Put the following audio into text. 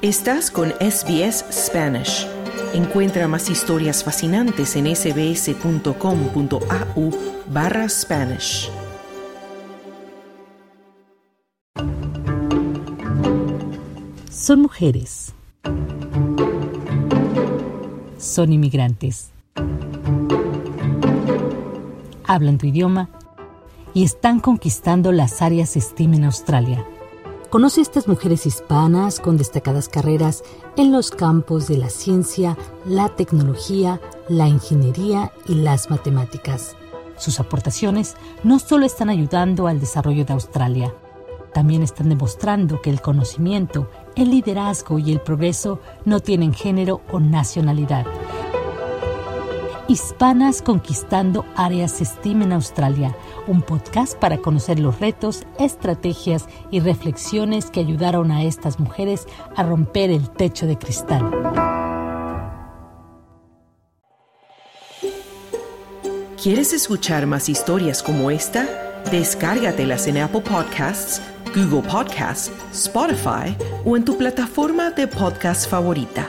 Estás con SBS Spanish. Encuentra más historias fascinantes en sbs.com.au barra Spanish. Son mujeres. Son inmigrantes. Hablan tu idioma y están conquistando las áreas STEAM en Australia Conoce a estas mujeres hispanas con destacadas carreras en los campos de la ciencia, la tecnología, la ingeniería y las matemáticas. Sus aportaciones no solo están ayudando al desarrollo de Australia, también están demostrando que el conocimiento, el liderazgo y el progreso no tienen género o nacionalidad. Hispanas Conquistando Áreas STEAM en Australia, un podcast para conocer los retos, estrategias y reflexiones que ayudaron a estas mujeres a romper el techo de cristal. ¿Quieres escuchar más historias como esta? Descárgatelas en Apple Podcasts, Google Podcasts, Spotify o en tu plataforma de podcast favorita.